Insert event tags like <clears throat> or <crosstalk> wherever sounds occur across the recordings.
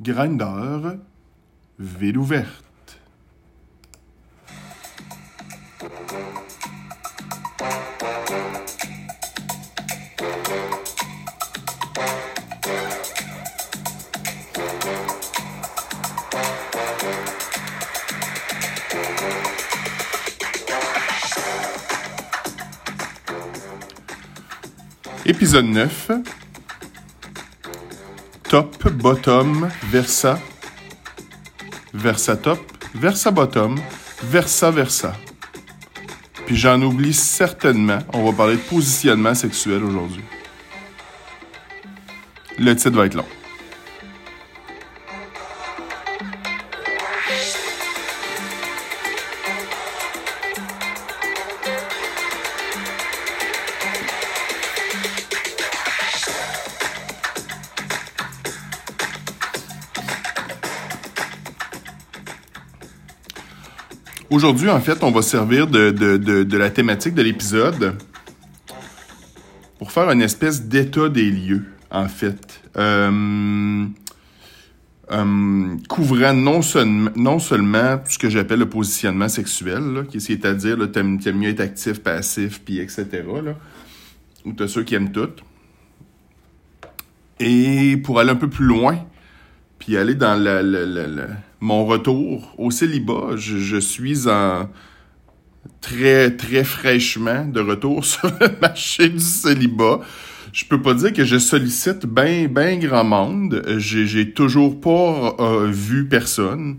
Grinder, ville ouverte. Épisode 9. Top, bottom, versa. Versa top, versa bottom, versa versa. Puis j'en oublie certainement. On va parler de positionnement sexuel aujourd'hui. Le titre va être long. Aujourd'hui, en fait, on va servir de, de, de, la thématique de l'épisode pour faire une espèce d'état des lieux, en fait. Euh, euh, couvrant non, seulement non seulement ce que j'appelle le positionnement sexuel, c'est-à-dire, t'aimes, mieux être actif, passif, puis etc., là, ou t'as ceux qui aiment tout. Et pour aller un peu plus loin, puis aller dans le, le, mon retour au célibat, je, suis en très très fraîchement de retour <laughs> sur le marché du célibat. Je peux pas dire que je sollicite ben ben grand monde. J'ai toujours pas euh, vu personne,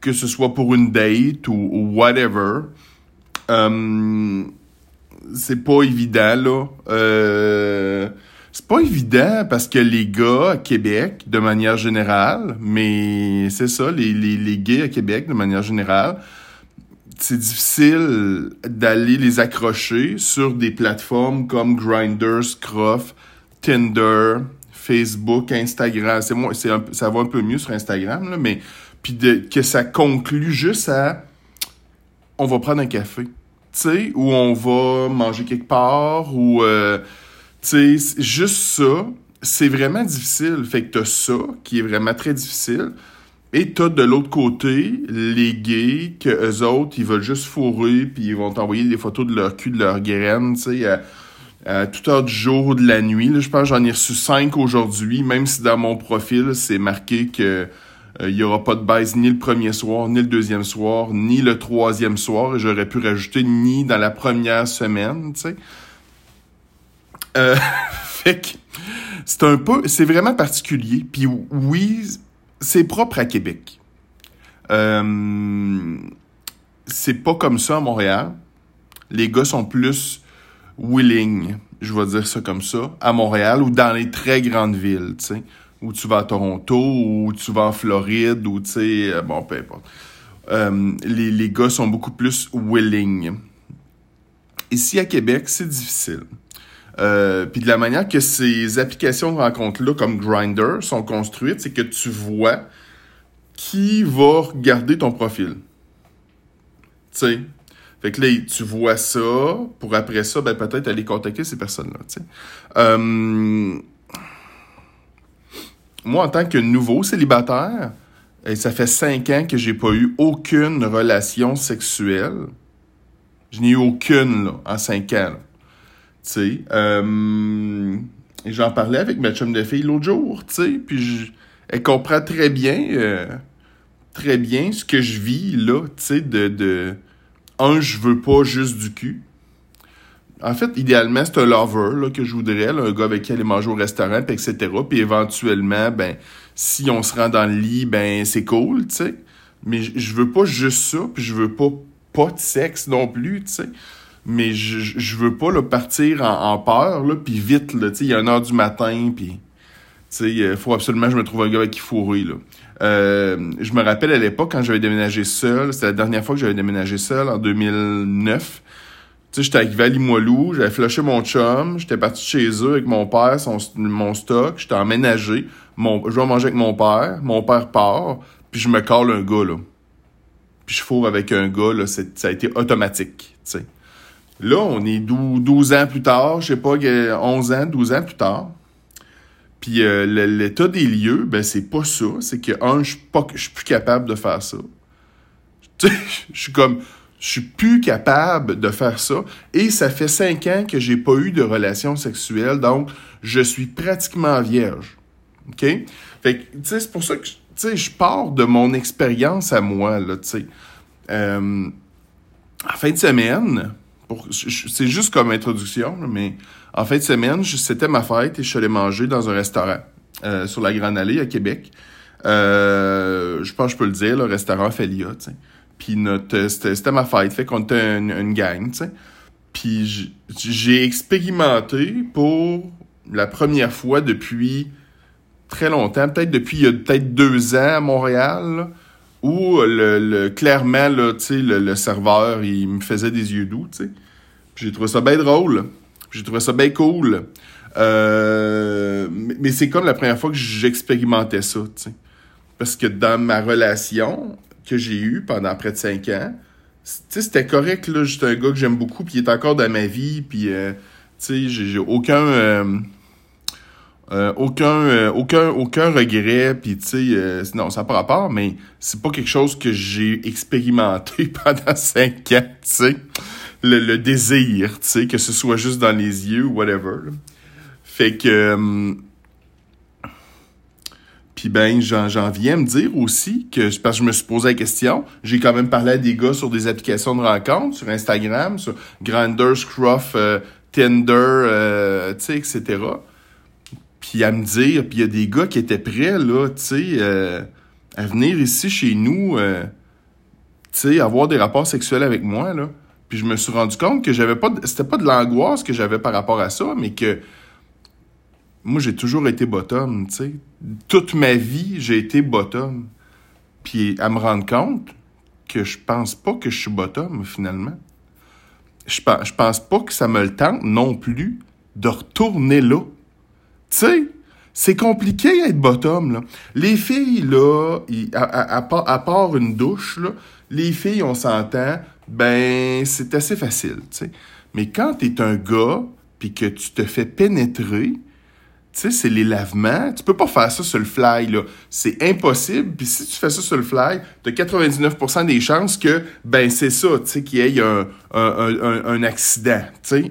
que ce soit pour une date ou, ou whatever. Euh, c'est pas évident là. Euh, c'est pas évident parce que les gars à Québec, de manière générale, mais c'est ça, les, les, les gays à Québec, de manière générale, c'est difficile d'aller les accrocher sur des plateformes comme Grindr, Scruff, Tinder, Facebook, Instagram. C'est moi, c'est ça va un peu mieux sur Instagram, là, mais puis que ça conclut juste à on va prendre un café, tu sais, ou on va manger quelque part, ou euh, sais, juste ça, c'est vraiment difficile. Fait que t'as ça, qui est vraiment très difficile. Et t'as de l'autre côté les gays que eux autres, ils veulent juste fourrer, puis ils vont t'envoyer des photos de leur cul, de leur graine, tu sais, à, à toute heure du jour ou de la nuit. Je pense que j'en ai reçu cinq aujourd'hui, même si dans mon profil, c'est marqué que il y aura pas de baise ni le premier soir, ni le deuxième soir, ni le troisième soir. Et j'aurais pu rajouter ni dans la première semaine, tu sais. Euh, <laughs> fait que c'est un peu, c'est vraiment particulier. Puis oui, c'est propre à Québec. Euh, c'est pas comme ça à Montréal. Les gars sont plus willing, je vais dire ça comme ça, à Montréal ou dans les très grandes villes, tu sais, où tu vas à Toronto ou tu vas en Floride ou tu sais, euh, bon, peu importe. Les, les gars sont beaucoup plus willing. Ici à Québec, c'est difficile. Euh, puis de la manière que ces applications de rencontres-là, comme Grinder, sont construites, c'est que tu vois qui va regarder ton profil. Tu sais? Fait que là, tu vois ça, pour après ça, ben peut-être aller contacter ces personnes-là. Euh, moi, en tant que nouveau célibataire, et ça fait cinq ans que j'ai pas eu aucune relation sexuelle. Je n'ai eu aucune là, en cinq ans. Tu euh, j'en parlais avec ma chum de fille l'autre jour, tu sais, puis elle comprend très bien, euh, très bien ce que je vis là, tu sais, de, de, un, je veux pas juste du cul. En fait, idéalement, c'est un lover là, que je voudrais, un gars avec qui aller manger au restaurant, etc. Puis éventuellement, ben, si on se rend dans le lit, ben, c'est cool, tu sais. Mais je veux pas juste ça, puis je veux pas pas de sexe non plus, tu sais mais je, je veux pas partir en, peur, là, puis vite, là, il y a une heure du matin, puis, il faut absolument que je me trouve un gars avec qui fourrer, là. Euh, je me rappelle à l'époque, quand j'avais déménagé seul, c'était la dernière fois que j'avais déménagé seul, en 2009, tu sais, j'étais arrivé à Limoilou, j'avais flashé mon chum, j'étais parti chez eux avec mon père, son, mon stock, j'étais emménagé, mon, je vais manger avec mon père, mon père part, puis je me colle un gars, là. Puis je fourre avec un gars, là, ça a été automatique, tu sais. Là, on est 12, ans plus tard, je sais pas, 11 ans, 12 ans plus tard. Puis euh, l'état des lieux, ben c'est pas ça. C'est que, un, je suis plus capable de faire ça. <laughs> Je suis comme, je suis plus capable de faire ça. Et ça fait cinq ans que j'ai pas eu de relation sexuelle, donc je suis pratiquement vierge. OK? Fait que, tu sais, c'est pour ça que, tu sais, je pars de mon expérience à moi, là, tu sais. Euh, en fin de semaine, c'est juste comme introduction, mais en fin de semaine, c'était ma fête et je suis allé manger dans un restaurant euh, sur la Grande Allée à Québec. Euh, je pense que je peux le dire, le restaurant Felia, tu sais. Puis notre, c'était ma fête, fait qu'on était une, gang. Puis j'ai expérimenté pour la première fois depuis très longtemps, peut-être depuis peut-être deux ans à Montréal, où le, clairement, là, le, le serveur, il me faisait des yeux doux. J'ai trouvé ça bien drôle. J'ai trouvé ça bien cool. Euh, mais c'est comme la première fois que j'expérimentais ça. Parce que dans ma relation que j'ai eue pendant près de cinq ans, c'était correct. J'étais un gars que j'aime beaucoup, puis il est encore dans ma vie, puis, euh, j'ai aucun... Euh, euh, aucun, euh, aucun, aucun regret, puis tu sais, euh, non, ça n'a pas rapport, mais c'est pas quelque chose que j'ai expérimenté <laughs> pendant cinq ans, tu sais. Le, le, désir, tu sais, que ce soit juste dans les yeux ou whatever. Fait que... puis ben, j'en viens à me dire aussi que, parce que je me suis posé la question, j'ai quand même parlé à des gars sur des applications de rencontres, sur Instagram, sur Grindr, Scruff, Tinder, tu sais, etc., puis à me dire, puis il y a des gars qui étaient prêts, là, tu sais, euh, à venir ici chez nous, euh, tu sais, avoir des rapports sexuels avec moi, là. Puis je me suis rendu compte que j'avais pas, c'était pas de l'angoisse que j'avais par rapport à ça, mais que moi j'ai toujours été bottom, tu sais. Toute ma vie, j'ai été bottom. Puis à me rendre compte que je pense pas que je suis bottom finalement. Je je pense pas que ça me le tente non plus de retourner là. Tu sais, c'est compliqué être bottom. Les filles, là, à, part, une douche, les filles, on s'entend, ben, c'est assez facile. Mais quand t'es un gars, puis que tu te fais pénétrer, c'est les lavements. Tu peux pas faire ça sur le fly. C'est impossible. Puis si tu fais ça sur le fly, t'as 99% des chances que, ben, c'est ça, tu qu'il y ait un, accident,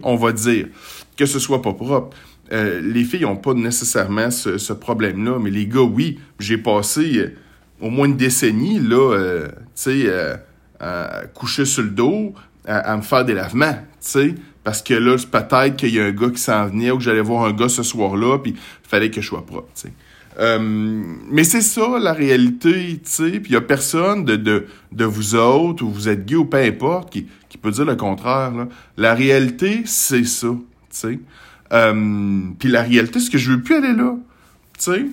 on va dire. Que ce soit pas propre. Euh, les filles n'ont pas nécessairement ce, problème-là, mais les gars, oui. J'ai passé euh, au moins une décennie, là, euh, tu sais, à coucher sur le dos, à, me faire des lavements, tu sais. Parce que là, peut-être qu'il y a un gars qui s'en venait ou que j'allais voir un gars ce soir-là, puis il fallait que je sois propre, tu sais. mais c'est ça la réalité, tu sais. Puis il y a personne de, vous autres, ou vous êtes gay ou peu importe, qui, qui peut dire le contraire. La réalité, c'est ça, tu sais. Euh, puis la réalité, c'est que je veux plus aller là. Tu sais,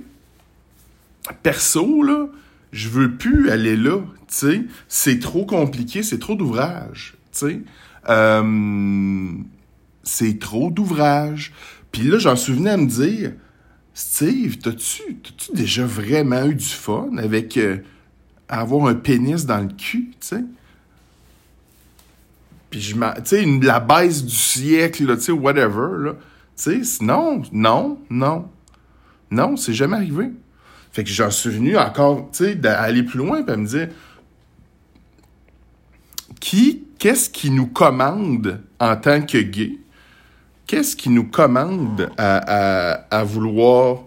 perso, là, je veux plus aller là. Tu sais, c'est trop compliqué, c'est trop d'ouvrage. Tu sais, euh, c'est trop d'ouvrage. Puis là, j'en souvenais à me dire, Steve, t'as-tu, t'as-tu déjà vraiment eu du fun avec euh, avoir un pénis dans le cul, tu sais? Puis je tu sais, la baisse du siècle, tu sais, whatever, là. Sais, non, non, non. Non, c'est jamais arrivé. Fait que j'en suis venu encore, tu sais, d'aller plus loin et me dire qui, qu'est-ce qui nous commande en tant que gay? Qu'est-ce qui nous commande à, vouloir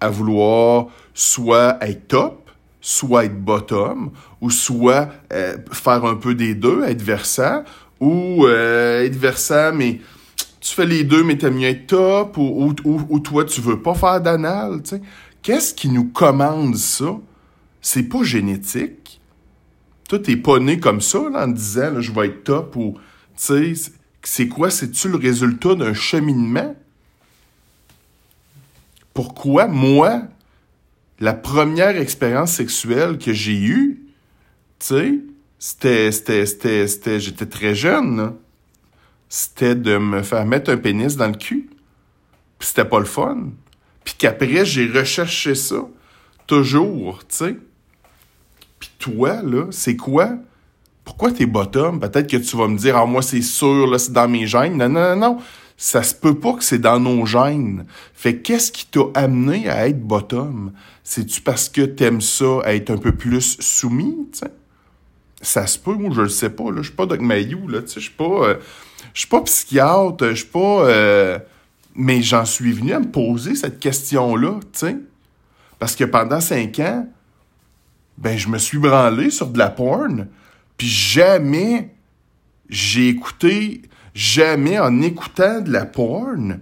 à vouloir soit être top, soit être bottom, ou soit euh, faire un peu des deux, être versant, ou euh, être versant, mais tu fais les deux, mais t'aimes mieux être top, ou, ou, toi, tu veux pas faire d'anal, tu sais. Qu'est-ce qui nous commande ça? C'est pas génétique. Toi, t'es pas né comme ça, là, en disant, là, je vais être top, ou, tu sais, c'est quoi? C'est-tu le résultat d'un cheminement? Pourquoi, moi, la première expérience sexuelle que j'ai eue, tu sais, c'était, c'était, c'était, c'était, j'étais très jeune, C'était de me faire mettre un pénis dans le cul. Puis c'était pas le fun. Puis qu'après, j'ai recherché ça. Toujours, tu sais. Puis toi, là, c'est quoi? Pourquoi t'es bottom? Peut-être que tu vas me dire, ah, moi, c'est sûr, là, c'est dans mes gènes. Non, non, non, non. Ça se peut pas que c'est dans nos gènes. Fait qu'est-ce qui t'a amené à être bottom? C'est-tu parce que t'aimes ça, être un peu plus soumis, sais? Ça se peut, moi, je le sais pas, là. Je suis pas Doc Mayou, là, tu sais. Je suis pas, euh, je suis pas psychiatre, je suis pas, euh, mais j'en suis venu à me poser cette question-là, tu sais. Parce que pendant cinq ans, ben, je me suis branlé sur de la porn, puis jamais j'ai écouté, jamais en écoutant de la porn,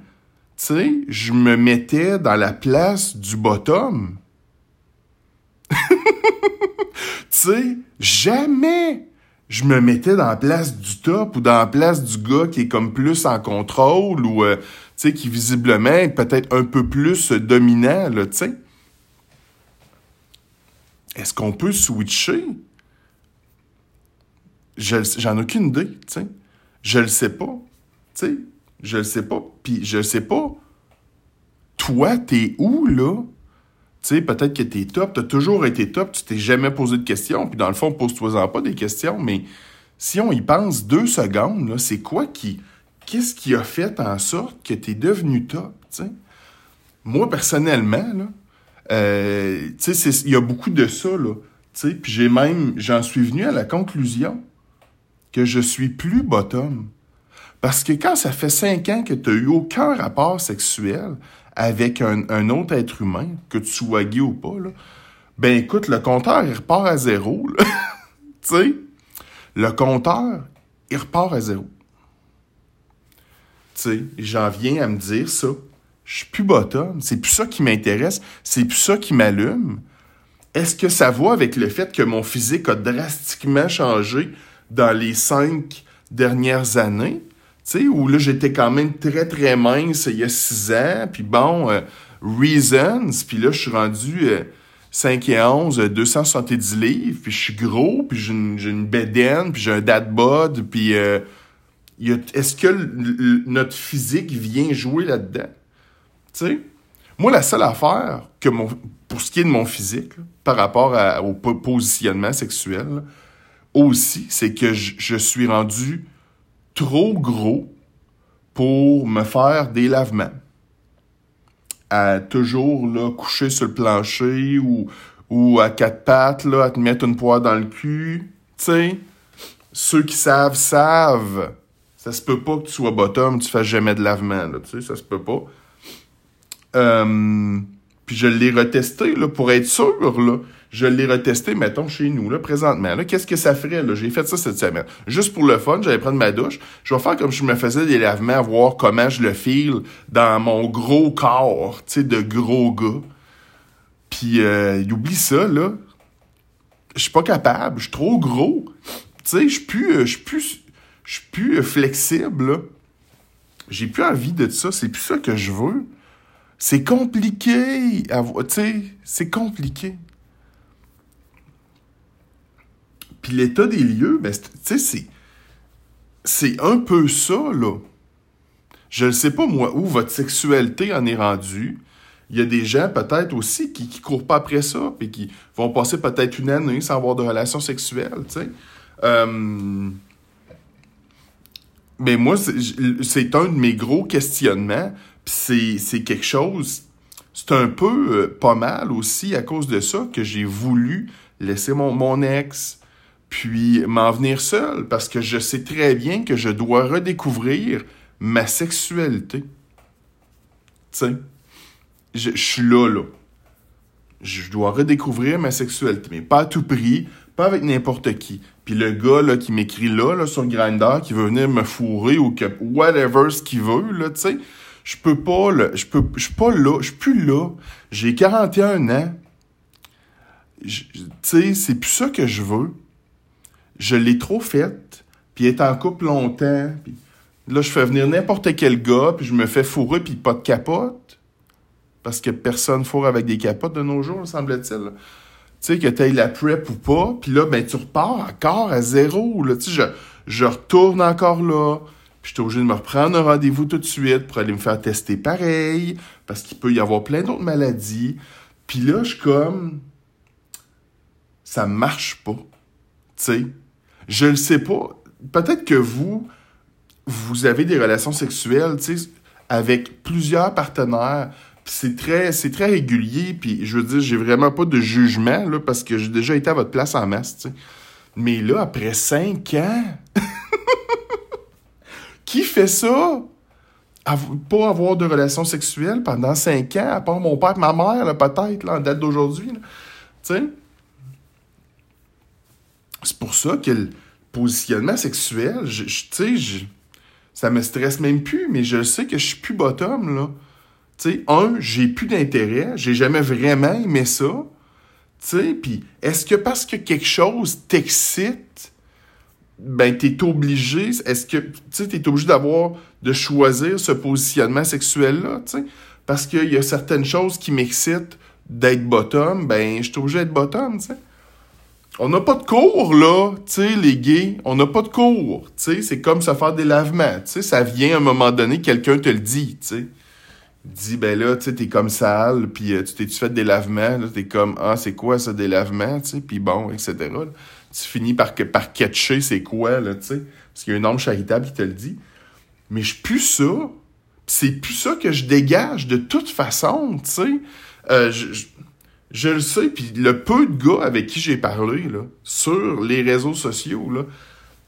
tu sais, je me mettais dans la place du bottom. <laughs> sais, jamais je me mettais dans la place du top ou dans la place du gars qui est comme plus en contrôle ou, euh, qui visiblement est peut-être un peu plus dominant. Est-ce qu'on peut switcher? J'en ai aucune idée, tu. Je le sais pas. Je le sais pas. Puis je sais pas, toi, t'es où, là? Tu sais, peut-être que t'es top, t'as toujours été top, tu t'es jamais posé de questions, puis dans le fond, pose-toi-en pas des questions, mais si on y pense deux secondes, c'est quoi qui... Qu'est-ce qui a fait en sorte que t'es devenu top, tu? Moi, personnellement, là, euh, tu sais, il y a beaucoup de ça, là. Tu sais, puis j'ai même, j'en suis venu à la conclusion que je suis plus bottom. Parce que quand ça fait cinq ans que tu n'as eu aucun rapport sexuel avec un, autre être humain, que tu sois gay ou pas, là, ben écoute, le compteur, il repart à zéro. <laughs> tu sais, le compteur, il repart à zéro. Tu sais, j'en viens à me dire ça. Je suis plus bottom. C'est plus ça qui m'intéresse. C'est plus ça qui m'allume. Est-ce que ça va avec le fait que mon physique a drastiquement changé dans les cinq dernières années? Sais, où là, j'étais quand même très, très mince il y a six ans. Puis bon, euh, Reasons. Puis là, je suis rendu 5 euh, et 11, 270 livres. Puis je suis gros. Puis j'ai une, une bedaine. Puis j'ai un dad bod. Puis euh, est-ce que notre physique vient jouer là-dedans? Tu sais? Moi, la seule affaire que mon, pour ce qui est de mon physique, par rapport au positionnement sexuel, aussi, c'est que je suis rendu trop gros pour me faire des lavements. À toujours là, coucher sur le plancher ou, à quatre pattes, là, à te mettre une poire dans le cul. Tu sais, ceux qui savent, savent. Ça se peut pas que tu sois bottom, tu fasses jamais de lavement, tu sais, ça se peut pas. Euh, puis je l'ai retesté, là, pour être sûr, là je l'ai retesté, mettons, chez nous, là, présentement. Là, qu'est-ce que ça ferait, là? J'ai fait ça cette semaine. Juste pour le fun, j'allais prendre ma douche. Je vais faire comme je me faisais des lavements, voir comment je le file dans mon gros corps, tu sais, de gros gars. Puis, euh, oublie ça, là. Je suis pas capable. Je suis trop gros. Tu sais, je suis plus, euh, je plus, plus euh, flexible, là. J'ai plus envie de ça. C'est plus ça que je veux. C'est compliqué. Tu sais, c'est compliqué. Puis l'état des lieux, ben, tu sais, c'est, un peu ça, là. Je ne sais pas, moi, où votre sexualité en est rendue. Il y a des gens, peut-être aussi, qui ne courent pas après ça, puis qui vont passer peut-être une année sans avoir de relations sexuelles, tu sais. Euh, mais moi, c'est un de mes gros questionnements, puis c'est quelque chose, c'est un peu euh, pas mal aussi à cause de ça que j'ai voulu laisser mon, mon ex, puis m'en venir seul parce que je sais très bien que je dois redécouvrir ma sexualité. Tu sais, je, suis là, là. Je dois redécouvrir ma sexualité, mais pas à tout prix, pas avec n'importe qui. Puis le gars là, qui m'écrit là, là, sur Grindr, qui veut venir me fourrer ou que whatever ce qu'il veut, là, tu sais, je peux pas, là, je peux, je suis pas là, je suis plus là. J'ai 41 ans. Tu sais, c'est plus ça que je veux je l'ai trop faite, puis être en couple longtemps, puis là, je fais venir n'importe quel gars, puis je me fais fourrer, puis pas de capote, parce que personne fourre avec des capotes de nos jours, semble-t-il. Tu sais, que tu la prep ou pas, puis là, ben, tu repars encore à zéro, tu sais, je, retourne encore là, puis je suis obligé de me reprendre un rendez-vous tout de suite pour aller me faire tester pareil, parce qu'il peut y avoir plein d'autres maladies. Puis là, je suis comme... Ça marche pas. Tu sais, je ne sais pas. Peut-être que vous, vous avez des relations sexuelles, tu sais, avec plusieurs partenaires, c'est très c'est très régulier. Puis je veux dire j'ai vraiment pas de jugement là parce que j'ai déjà été à votre place en masse tu sais. Mais là après cinq ans <laughs> qui fait ça? Pas avoir de relations sexuelles pendant cinq ans à part mon père et ma mère peut-être là en date d'aujourd'hui tu sais c'est pour ça que le positionnement sexuel je, tu sais ça me stresse même plus mais je sais que je suis plus bottom là tu sais, un, j'ai plus d'intérêt, j'ai jamais vraiment aimé ça. Tu sais, est-ce que parce que quelque chose t'excite, ben t'es obligé, est-ce que, tu sais, t'es obligé d'avoir, de choisir ce positionnement sexuel-là, tu? Parce qu'il y a certaines choses qui m'excitent d'être bottom, ben je suis obligé d'être bottom, tu. On n'a pas de cours, là, tu sais, les gays. On n'a pas de cours, tu sais. C'est comme se faire des lavements, tu sais. Ça vient à un moment donné, quelqu'un te le dit, tu sais. Dit ben là tu sais t'es comme sale puis euh, tu t'es tu fait des lavements? Là t'es comme ah c'est quoi ça des lavements tu sais? Puis bon etc tu finis par par catcher c'est quoi là tu sais. Parce qu'il y a un homme charitable qui te le dit. Mais je plus ça c'est plus ça que je dégage de toute façon tu sais. Euh, je, le sais puis le peu de gars avec qui j'ai parlé là sur les réseaux sociaux là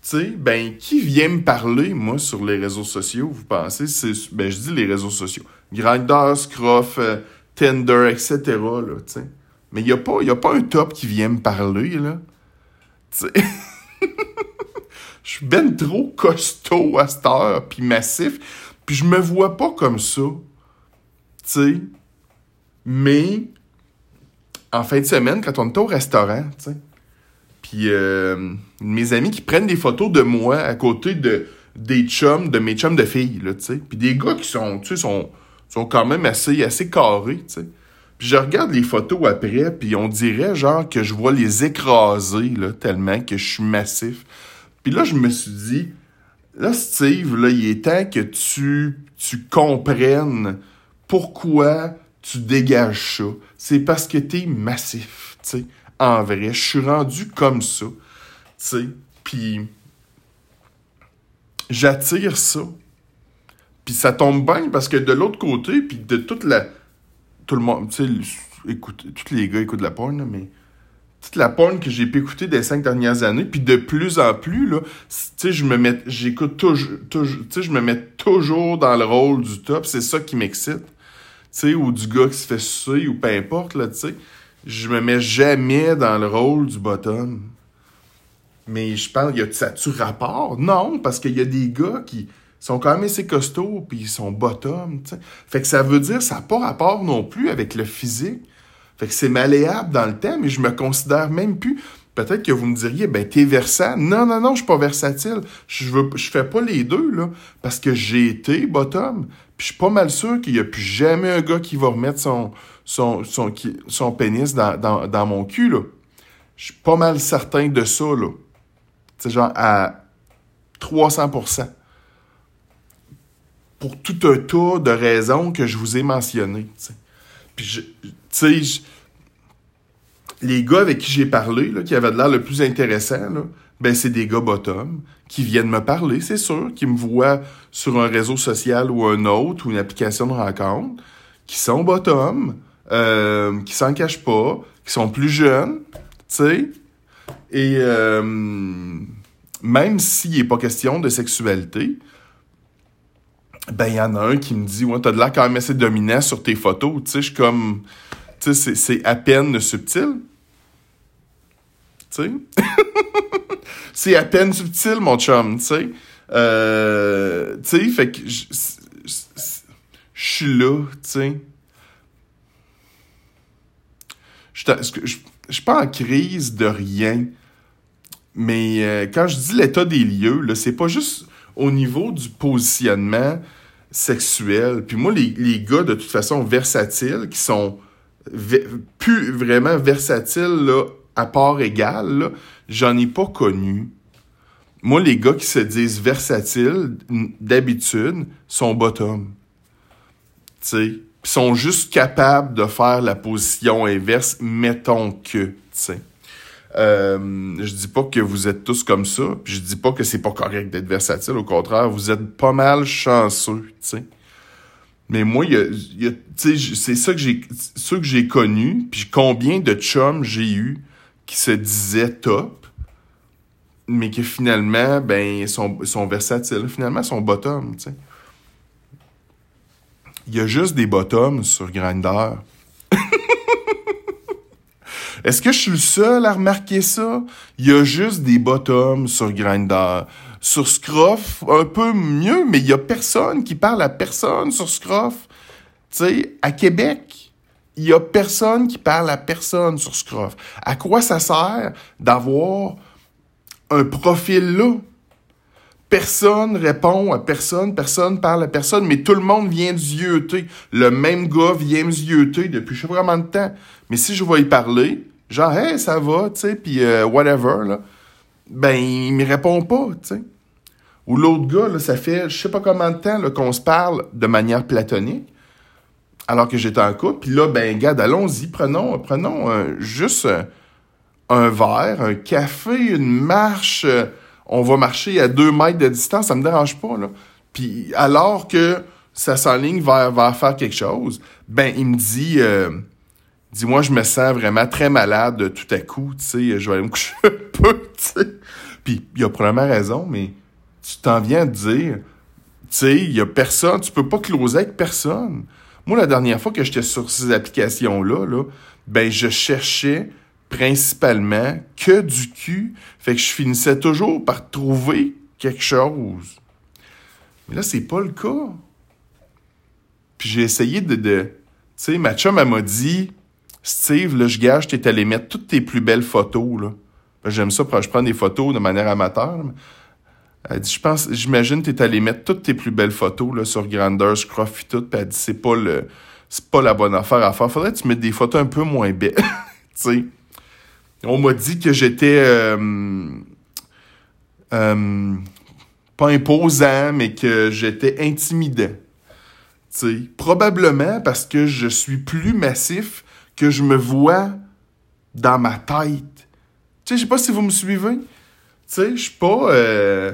tu sais, ben, qui vient me parler, moi, sur les réseaux sociaux, vous pensez? C'est, ben, je dis les réseaux sociaux. Grindr, Scruff, euh, Tinder, etc., là, tu sais. Mais il n'y a, pas, a pas un top qui vient me parler, là. Tu sais. <laughs> Je suis ben trop costaud à cette heure, puis massif, puis je me vois pas comme ça. Tu sais. Mais, en fin de semaine, quand on était au restaurant, tu sais, puis euh, mes amis qui prennent des photos de moi à côté de des chums, de mes chums de filles, là, tu sais. Puis des gars qui sont, tu sais, sont, sont quand même assez, assez carrés, tu sais. Puis je regarde les photos après, puis on dirait genre que je vois les écraser, là, tellement que je suis massif. Puis là, je me suis dit, là, Steve, là, il est temps que tu, tu comprennes pourquoi tu dégages ça. C'est parce que t'es massif, tu sais en vrai. Je suis rendu comme ça. Tu sais. Puis j'attire ça. Puis ça tombe bien parce que de l'autre côté, puis de toute la. Tout le monde. Tu sais, écoute, tous les gars écoutent la porn, mais toute la porn que j'ai pu écouter des cinq dernières années, puis de plus en plus, là, tu sais, je me mets, j'écoute toujours, toujours tu sais, je me mets toujours dans le rôle du top, c'est ça qui m'excite, tu sais, ou du gars qui se fait sucer, ou peu importe, là, tu sais je me mets jamais dans le rôle du bottom. Mais je pense, y a ça-tu rapport? Non, parce qu'il y a des gars qui sont quand même assez costauds puis ils sont bottom, sais. Fait que ça veut dire ça n'a pas rapport non plus avec le physique. Fait que c'est malléable dans le temps, mais je me considère même plus. Peut-être que vous me diriez, ben, t'es versatile. Non, non, non, je suis pas versatile. Je veux, je fais pas les deux, là. Parce que j'ai été bottom. Je suis pas mal sûr qu'il y a plus jamais un gars qui va remettre son, son, son, son pénis dans, dans, dans mon cul, là. Je suis pas mal certain de ça, là. C'est genre à 300%. Pour tout un tas de raisons que je vous ai mentionnées, Puis, tu sais, les gars avec qui j'ai parlé, là, qui avaient de l'air le plus intéressant, là, ben c'est des gars bottom qui viennent me parler, c'est sûr, qui me voient sur un réseau social ou un autre ou une application de rencontre, qui sont bottom, euh, qui s'en cachent pas, qui sont plus jeunes, tu sais. Et euh, même s'il n'est pas question de sexualité, ben il y en a un qui me dit Ouais, t'as de l'air quand même assez dominant sur tes photos, tu sais, je suis comme. Tu sais, c'est à peine subtil. Tu sais? <laughs> c'est à peine subtil, mon chum, tu sais. Euh, tu sais, fait que je suis là, tu sais. Je suis pas en crise de rien. Mais euh, quand je dis l'état des lieux, là, c'est pas juste au niveau du positionnement sexuel. Puis moi, les, les gars, de toute façon, versatiles, qui sont plus vraiment versatiles, là, à part égale, j'en ai pas connu. Moi, les gars qui se disent versatiles, d'habitude, sont bottom. Tu sais, sont juste capables de faire la position inverse, mettons que, tu sais. Euh, je dis pas que vous êtes tous comme ça, puis je dis pas que c'est pas correct d'être versatile, au contraire, vous êtes pas mal chanceux, tu sais. Mais moi, y a, c'est ça que j'ai, ceux que j'ai connus, puis combien de chums j'ai eu qui se disaient top, mais que finalement, ben, ils sont, sont versatiles. Finalement, sont bottom. Il y a juste des bottoms sur Grindr. <laughs> Est-ce que je suis le seul à remarquer ça? Il y a juste des bottoms sur Grindr. Sur Scruff, un peu mieux, mais il y a personne qui parle à personne sur Scruff. Tu sais, à Québec, il y a personne qui parle à personne sur Scruff. À quoi ça sert d'avoir un profil là? Personne répond à personne, personne parle à personne, mais tout le monde vient du zioter. Le même gars vient du zioter depuis je sais pas combien de temps. Mais si je vais y parler, genre, hey, ça va, tu sais, puis euh, whatever, là, ben, il me répond pas, tu sais. Ou l'autre gars, ça fait je sais pas combien de temps qu'on se parle de manière platonique, alors que j'étais en couple. Puis là, ben, gars, allons-y, prenons, prenons euh, juste euh, un verre, un café, une marche. on va marcher à deux mètres de distance, ça me dérange pas, là. Puis alors que ça s'enligne vers, vers faire quelque chose, ben, il me dit dis-moi, je me sens vraiment très malade tout à coup, tu sais, je vais aller me <laughs> coucher un peu, tu sais. Puis, il a probablement raison, mais tu t'en viens de dire, tu sais, il y a personne, tu peux pas closer avec personne. Moi, la dernière fois que j'étais sur ces applications-là, là, ben, je cherchais principalement que du cul. Fait que je finissais toujours par trouver quelque chose. Mais là, c'est pas le cas. Puis j'ai essayé de... de tu sais, ma chum, elle m'a dit, Steve, là, je gage, t'es allé mettre toutes tes plus belles photos, là. Ben, j'aime ça, je prends des photos de manière amateur. Elle dit, je pense, j'imagine t'es allé mettre toutes tes plus belles photos, là, sur Grandeur, Scruff et tout, puis elle dit, c'est pas le, c'est pas la bonne affaire à faire. Faudrait que tu mettes des photos un peu moins belles. <laughs> tu. On m'a dit que j'étais, euh, euh, pas imposant, mais que j'étais intimidant. Tu. Probablement parce que je suis plus massif que je me vois dans ma tête. Tu sais, je sais pas si vous me suivez. Tu sais, je suis pas... Euh,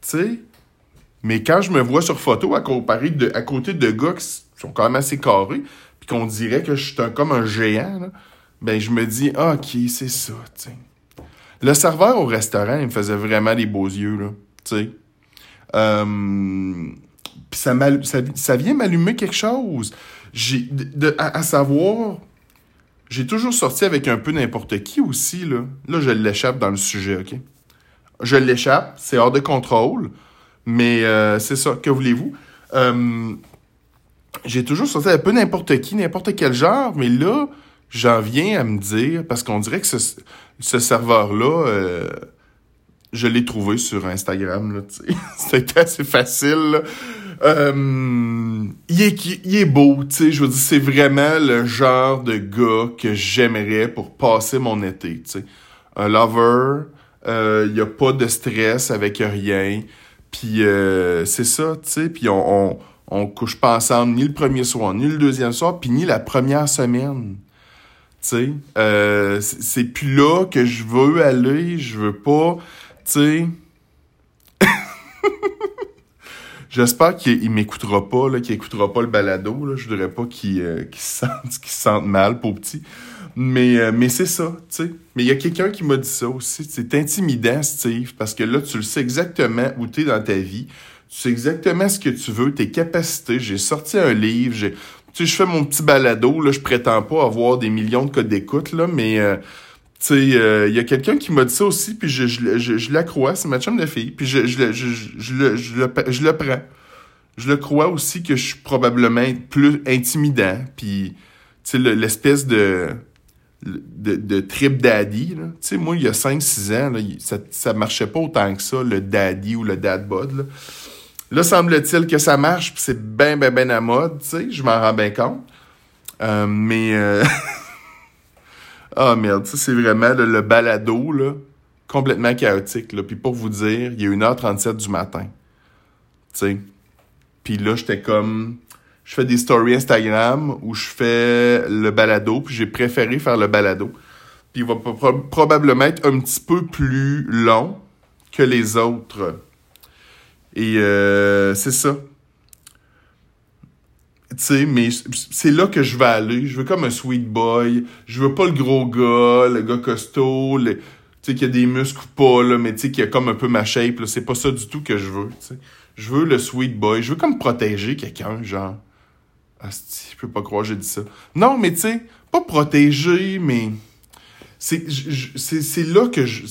tu. Mais quand je me vois sur photo à, de, à côté de gars qui sont quand même assez carrés, puis qu'on dirait que je suis comme un géant, ben je me dis, ah, OK, c'est ça. Le serveur au restaurant, il me faisait vraiment des beaux yeux, là, tu sais. Euh, ça, ça, vient m'allumer quelque chose. À, savoir, j'ai toujours sorti avec un peu n'importe qui aussi, là. Là, je l'échappe dans le sujet, OK? Je l'échappe, c'est hors de contrôle, mais euh, c'est ça, que voulez-vous? Euh, j'ai toujours sorti un peu n'importe qui, n'importe quel genre, mais là, j'en viens à me dire, parce qu'on dirait que ce, ce serveur-là, euh, je l'ai trouvé sur Instagram. <laughs> C'était assez facile, il, est, beau, tu je veux dire, c'est vraiment le genre de gars que j'aimerais pour passer mon été. Un lover, euh, il y a pas de stress avec rien, puis euh, c'est ça, tu sais, puis on, on, on couche pas ensemble ni le premier soir, ni le deuxième soir, puis ni la première semaine. Tu sais, euh, c'est plus là que je veux aller, je veux pas, tu sais <laughs> J'espère qu'il m'écoutera pas, qu'il écoutera pas le balado. Là. Je voudrais pas qu'il euh, se, sente, sente mal, pour petit. Mais, euh, mais c'est ça, tu sais. Mais il y a quelqu'un qui m'a dit ça aussi. C'est intimidant, Steve, parce que là, tu le sais exactement où tu es dans ta vie. Tu sais exactement ce que tu veux, tes capacités. J'ai sorti un livre, j'ai... Tu sais, je fais mon petit balado, là, je prétends pas avoir des millions de codes d'écoute, là, mais... Euh, tu sais, il euh, y a quelqu'un qui m'a dit ça aussi, puis je, je, je, je la crois, c'est ma chum de fille, puis je, je, je, je, le, le, je le prends. Je le crois aussi que je suis probablement plus intimidant, puis tu sais, l'espèce de, de, de trip daddy, tu sais, moi, il y a 5-6 ans, là, ça, ça marchait pas autant que ça, le daddy ou le dad bod, là. Là, semble-t-il que ça marche, puis c'est ben, ben, ben à mode, tu sais, je m'en rends bien compte. Euh, mais... Euh, <laughs> Ah merde, ça c'est vraiment le, balado, là, complètement chaotique. Là. Puis pour vous dire, il y a 1h37 du matin. Tu sais. Puis là, j'étais comme... Je fais des stories Instagram où je fais le balado, puis j'ai préféré faire le balado. Puis il va probablement être un petit peu plus long que les autres. Et euh, c'est ça. Tu sais, mais c'est là que je vais aller. Je veux comme un sweet boy. Je veux pas le gros gars, le gars costaud, tu sais, qui a des muscles ou pas, là, mais tu sais, qui a comme un peu ma shape, C'est pas ça du tout que je veux, tu sais. Je veux le sweet boy. Je veux comme protéger quelqu'un, genre. Asti, je peux pas croire que j'ai dit ça. Non, mais tu sais, pas protéger, mais c'est là que je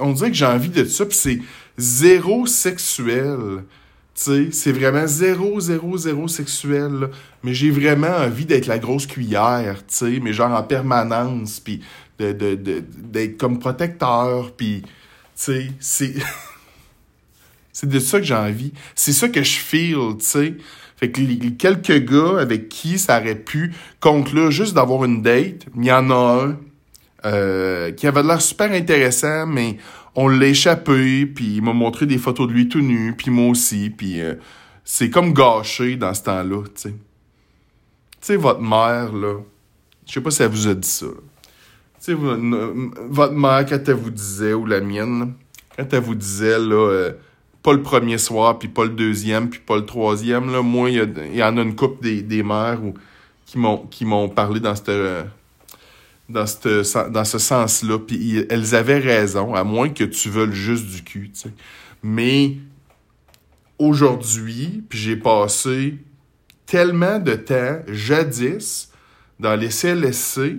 on dirait que j'ai envie de ça puis c'est zéro sexuel. Tu sais c'est vraiment zéro zéro zéro sexuel mais j'ai vraiment envie d'être la grosse cuillère tu sais mais genre en permanence puis de d'être comme protecteur puis c'est <laughs> c'est de ça que j'ai envie. C'est ça que je feel tu sais fait que les, quelques gars avec qui ça aurait pu conclure juste d'avoir une date il y en a un euh, qui avait l'air super intéressant, mais on l'a échappé, puis il m'a montré des photos de lui tout nu, puis moi aussi, puis euh, c'est comme gâché dans ce temps-là, tu sais. Tu sais, votre mère, là, je sais pas si elle vous a dit ça. Tu sais, votre mère, quand elle vous disait, ou la mienne, quand elle vous disait, là, euh, pas le premier soir, puis pas le deuxième, puis pas le troisième, là, moi, il y, en a une couple des, des mères qui m'ont parlé dans cette dans, cette, dans ce sens-là. Puis elles avaient raison, à moins que tu veuilles juste du cul. Mais aujourd'hui, puis j'ai passé tellement de temps, jadis, dans les CLSC,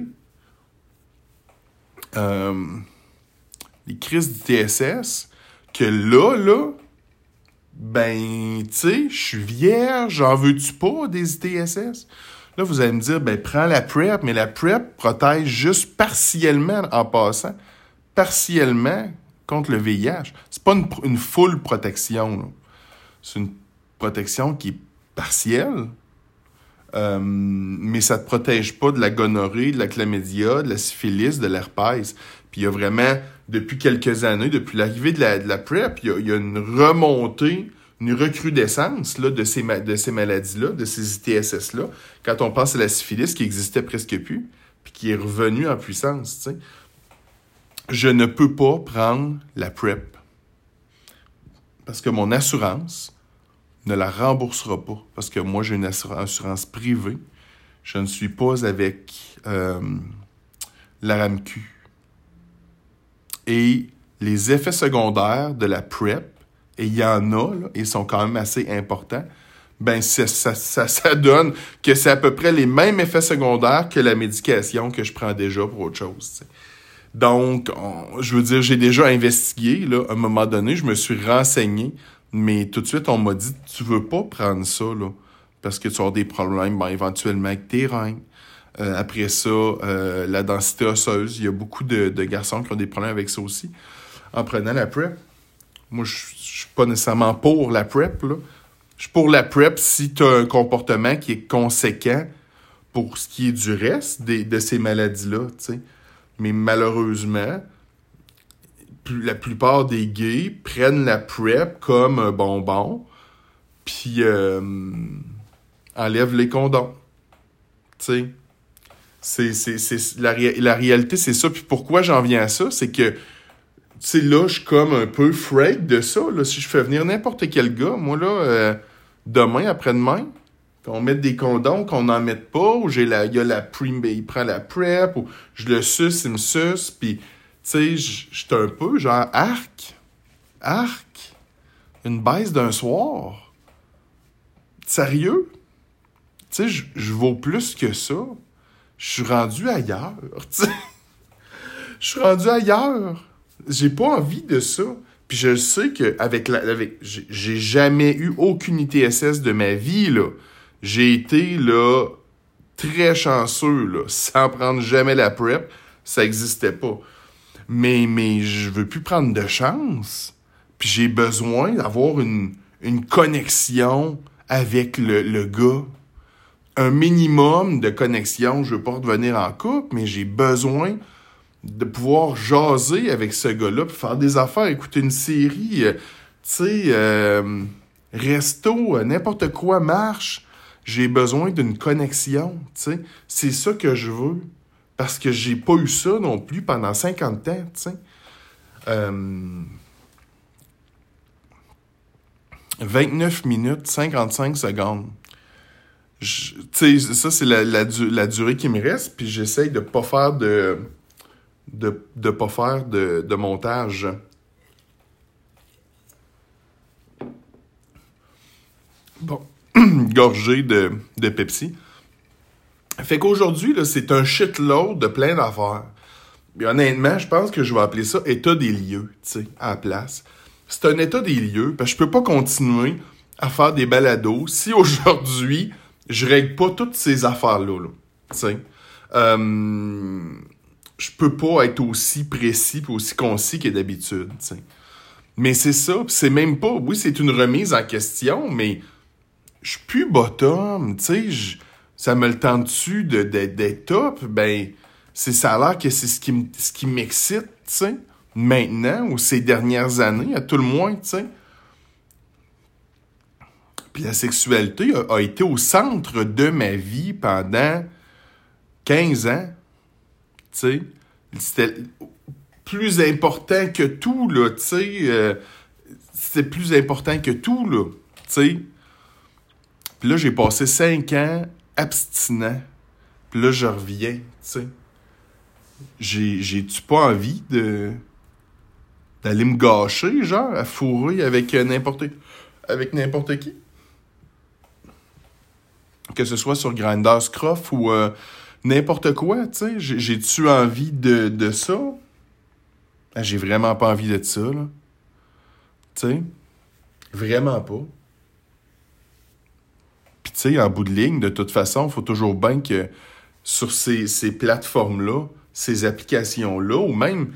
euh, les crises du TSS, que là, là, ben, tu sais, je suis vierge, j'en veux-tu pas des ITSS? Là, vous allez me dire, ben, prends la PrEP, mais la PrEP protège juste partiellement en passant, partiellement contre le VIH. C'est pas une, full protection. C'est une protection qui est partielle, euh, mais ça te protège pas de la gonorrhée, de la chlamydia, de la syphilis, de l'herpès. Puis il y a vraiment, depuis quelques années, depuis l'arrivée de la, de la PrEP, il y a une remontée une recrudescence là, de ces, maladies-là, de ces ITSS-là, quand on pense à la syphilis qui existait presque plus, puis qui est revenue en puissance. Je ne peux pas prendre la PrEP parce que mon assurance ne la remboursera pas parce que moi j'ai une assurance privée. Je ne suis pas avec euh, la RAMQ. Et les effets secondaires de la PrEP et il y en a, ils sont quand même assez importants, ben <laughs> ça, donne que c'est à peu près les mêmes effets secondaires que la médication que je prends déjà pour autre chose. Donc, je veux dire, j'ai déjà investigué, là, à un moment donné, je me suis renseigné, mais tout de suite, on m'a dit, tu veux pas prendre ça, là, parce que tu as des problèmes, ben, éventuellement, avec tes reins. Euh, après ça, euh, la densité osseuse, il y a beaucoup de, garçons qui ont des problèmes avec ça aussi, en prenant la PrEP. Moi, je suis pas nécessairement pour la PrEP. Je suis pour la PrEP si tu as un comportement qui est conséquent pour ce qui est du reste de ces maladies-là. Mais malheureusement, la plupart des gays prennent la PrEP comme un bonbon, puis euh, enlèvent les condoms. C'est, la, réalité, c'est ça. Puis pourquoi j'en viens à ça? C'est que sais, là, je suis comme un peu freak de ça. Si je fais venir n'importe quel gars, moi, là, euh, demain, après-demain, qu'on mette des condoms, qu'on n'en mette pas, ou j'ai la, y a la prime, il prend la prep, ou je le suce, il me suce, puis, tu sais, j'étais un peu genre, arc, arc, une baisse d'un soir. Sérieux? Tu sais, je vaux plus que ça. Je suis rendu ailleurs. Je suis rendu ailleurs. J'ai pas envie de ça. Puis je sais que avec la, j'ai jamais eu aucune ITSS de ma vie. J'ai été, très chanceux, sans prendre jamais la PrEP. Ça existait pas. Mais, mais je veux plus prendre de chance. Puis j'ai besoin d'avoir une, une connexion avec le, le gars. Un minimum de connexion. Je veux pas revenir en couple, mais j'ai besoin de pouvoir jaser avec ce gars-là, faire des affaires, écouter une série, euh, tu sais, euh, resto, euh, n'importe quoi marche. J'ai besoin d'une connexion, tu sais. C'est ça que je veux. Parce que j'ai pas eu ça non plus pendant 50 ans, tu sais. Euh, 29 minutes, 55 secondes. Tu sais, ça, c'est la, la, la, durée qui me reste, puis j'essaye de pas faire de... de, de pas faire de, de montage. Bon. <clears throat> Gorgée de, de Pepsi. Fait qu'aujourd'hui, c'est un shitload de plein d'affaires. Honnêtement, je pense que je vais appeler ça état des lieux, tu sais, à la place. C'est un état des lieux, parce que je peux pas continuer à faire des balados si <laughs> aujourd'hui, je règle pas toutes ces affaires-là, là, sais. Euh, je peux pas être aussi précis et aussi concis que d'habitude. Mais c'est ça, c'est même pas, oui, c'est une remise en question, mais je suis plus bottom, ça me le tente-tu d'être top? Ben, c'est ça a l'air que c'est ce qui, m'excite, maintenant ou ces dernières années, à tout le moins, tu. Puis la sexualité a, été au centre de ma vie pendant 15 ans, tu. C'était plus important que tout, là, tu sais. Euh, c'était plus important que tout, là, tu sais. Puis là, j'ai passé 5 ans abstinent. Puis là, je reviens, tu sais. J'ai, j'ai-tu pas envie de d'aller me gâcher, genre, à fourrer avec n'importe avec n'importe qui? Que ce soit sur Grindr Scruff ou euh, n'importe quoi, tu sais. J'ai-tu envie de, de ça? Ah, j'ai vraiment pas envie de ça, là. Tu sais? Vraiment pas. Puis, tu sais, en bout de ligne, de toute façon, il faut toujours bien que sur ces, ces plateformes-là, ces applications-là, ou même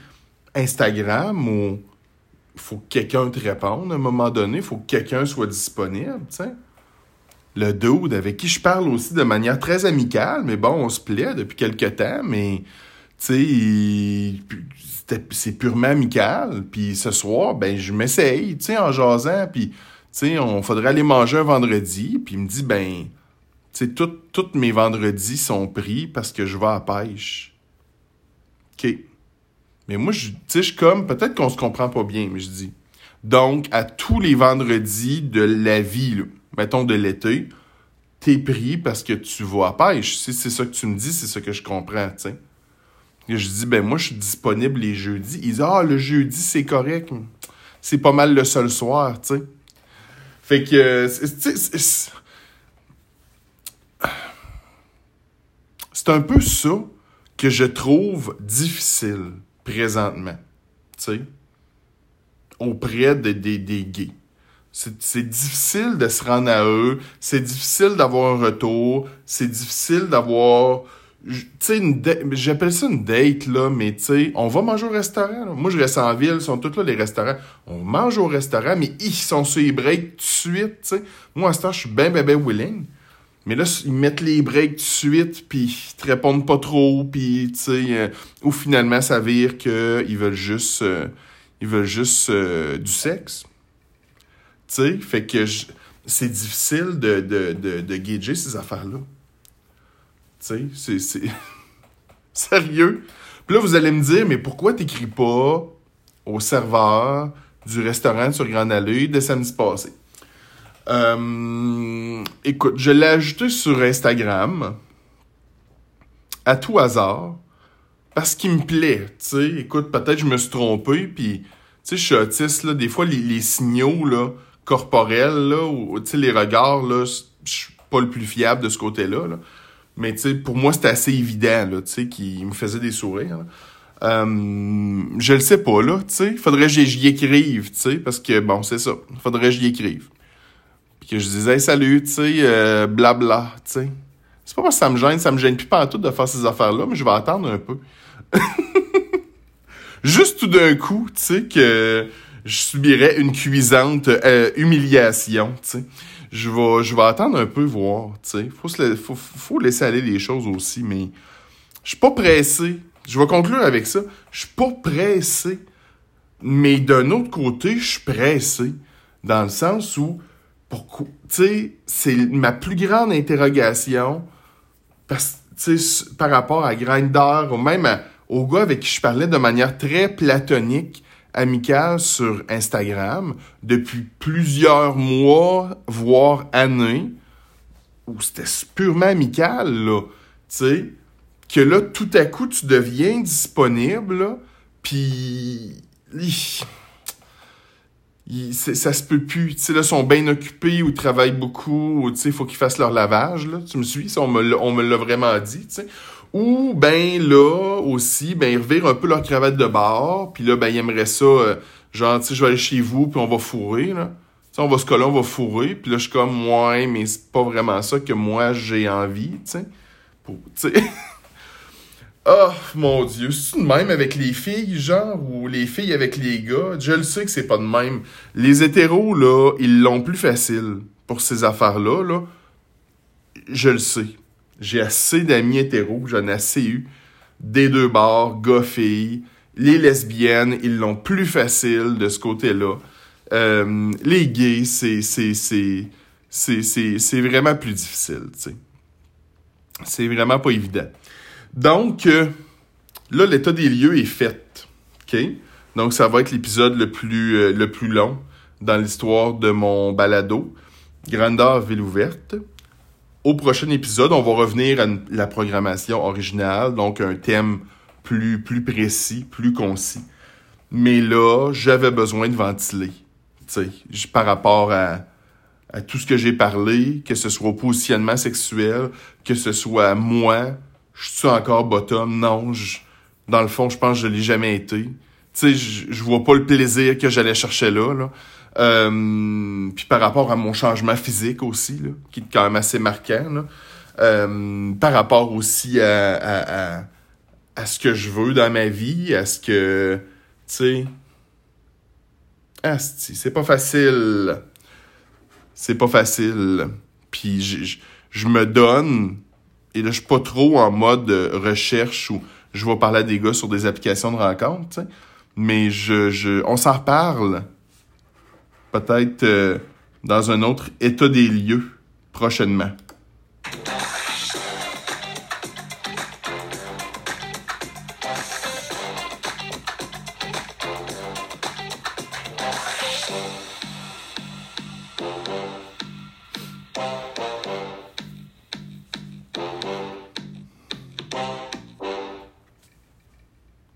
Instagram, où il faut que quelqu'un te réponde à un moment donné, il faut que quelqu'un soit disponible, tu sais. Le dude avec qui je parle aussi de manière très amicale, mais bon, on se plaît depuis quelques temps, mais tu sais, c'est purement amical. Puis ce soir, ben, je m'essaye, tu sais, en jasant, puis sais, on faudrait aller manger un vendredi, puis il me dit, ben, tu sais, tous mes vendredis sont pris parce que je vais à pêche. OK. Mais moi, tu sais, je comme, peut-être qu'on se comprend pas bien, mais je dis. Donc, à tous les vendredis de la vie, mettons de l'été, t'es pris parce que tu vas à pêche. C'est ça que tu me dis, c'est ça que je comprends, tu sais. Je dis, ben moi, je suis disponible les jeudis. Ils disent, ah, le jeudi, c'est correct. C'est pas mal le seul soir, tu sais. Fait que, c'est un peu ça que je trouve difficile présentement, tu sais, auprès des, des gays. C'est difficile de se rendre à eux, c'est difficile d'avoir un retour, c'est difficile d'avoir j'appelle ça une date, là, mais tu sais, on va manger au restaurant. Moi, je reste en ville, ils sont tous là, les restaurants. On mange au restaurant, mais ils sont sur les breaks tout de suite, tu sais. Moi, à ce temps, je suis bien, bien, bien willing. Mais là, ils mettent les breaks tout de suite, puis ils te répondent pas trop, puis tu sais, euh, ou finalement, ça vire qu'ils veulent juste, euh, ils veulent juste euh, du sexe. Sais, fait que c'est difficile de, de, gager ces affaires-là. Tu sais, c'est. <laughs> Sérieux? Puis là, vous allez me dire, mais pourquoi t'écris pas au serveur du restaurant sur Grand Allée de samedi passé? Euh, écoute, je l'ai ajouté sur Instagram à tout hasard parce qu'il me plaît. Sais, écoute, peut-être je me suis trompé, puis tu sais, je suis autiste, là, des fois, les, signaux là, corporels, là, ou les regards, là, je suis pas le plus fiable de ce côté-là. Là. Mais pour moi, c'était assez évident, là, qu'il me faisait des sourires. Euh, je le sais pas, là, tu sais. Faudrait que j'y écrive, tu sais, parce que, bon, c'est ça. Faudrait que j'y écrive. Puis que je disais, salut, tu sais, euh, blabla, tu sais. C'est pas parce que ça me gêne, ça me gêne plus pas tout de faire ces affaires-là, mais je vais attendre un peu. <laughs> Juste tout d'un coup, tu sais, que je subirais une cuisante euh, humiliation, tu sais je vais, je vais attendre un peu voir, tu sais. Faut, faut, faut laisser aller les choses aussi, mais je suis pas pressé. Je vais conclure avec ça. Je suis pas pressé. Mais d'un autre côté, je suis pressé. Dans le sens où, tu sais, c'est ma plus grande interrogation. Parce par rapport à Grindr ou même à, aux gars avec qui je parlais de manière très platonique, amicale sur Instagram depuis plusieurs mois, voire années, où c'était purement amical, là, tu sais, que là, tout à coup, tu deviens disponible, puis... ça se peut plus. Tu sais, là, ils sont bien occupés ou travaillent beaucoup, ou tu sais, il faut qu'ils fassent leur lavage, là. Tu me suis? On me, on me l'a vraiment dit, tu sais. Ou, ben, là, aussi, ben, ils revirent un peu leur cravate de bord, puis là, ben, ils aimeraient ça, euh, genre, tu sais, je vais aller chez vous, puis on va fourrer, là. Tu sais, on va se coller, on va fourrer, puis là, je suis comme, ouais, mais c'est pas vraiment ça que moi, j'ai envie, tu sais. Tu sais... Oh <laughs> mon dieu, c'est de même avec les filles, genre, ou les filles avec les gars? Je le sais que c'est pas de même. Les hétéros, là, ils l'ont plus facile pour ces affaires-là, là. Je le sais. J'ai assez d'amis hétéros, j'en ai assez eu. Des deux bords, gars-filles. Les lesbiennes, ils l'ont plus facile de ce côté-là. Euh, les gays, c'est, c'est, c'est, vraiment plus difficile, tu sais. C'est vraiment pas évident. Donc, euh, là, l'état des lieux est fait. OK? Donc, ça va être l'épisode le plus, euh, le plus long dans l'histoire de mon balado. Grandeur Ville ouverte. Au prochain épisode, on va revenir à la programmation originale, donc un thème plus, plus précis, plus concis. Mais là, j'avais besoin de ventiler, tu sais, par rapport à, tout ce que j'ai parlé, que ce soit au positionnement sexuel, que ce soit moi, je suis encore bottom, non, dans le fond, je pense que je l'ai jamais été. Tu sais, je, je vois pas le plaisir que j'allais chercher là, là. Euh, puis par rapport à mon changement physique aussi, là, qui est quand même assez marquant, là. Euh, par rapport aussi à, à, à, ce que je veux dans ma vie, à ce que, tu sais, c'est pas facile. C'est pas facile. Puis je, me donne, et là je suis pas trop en mode recherche ou je vais parler à des gars sur des applications de rencontre, sais mais je, je, on s'en reparle peut-être euh, dans un autre état des lieux prochainement.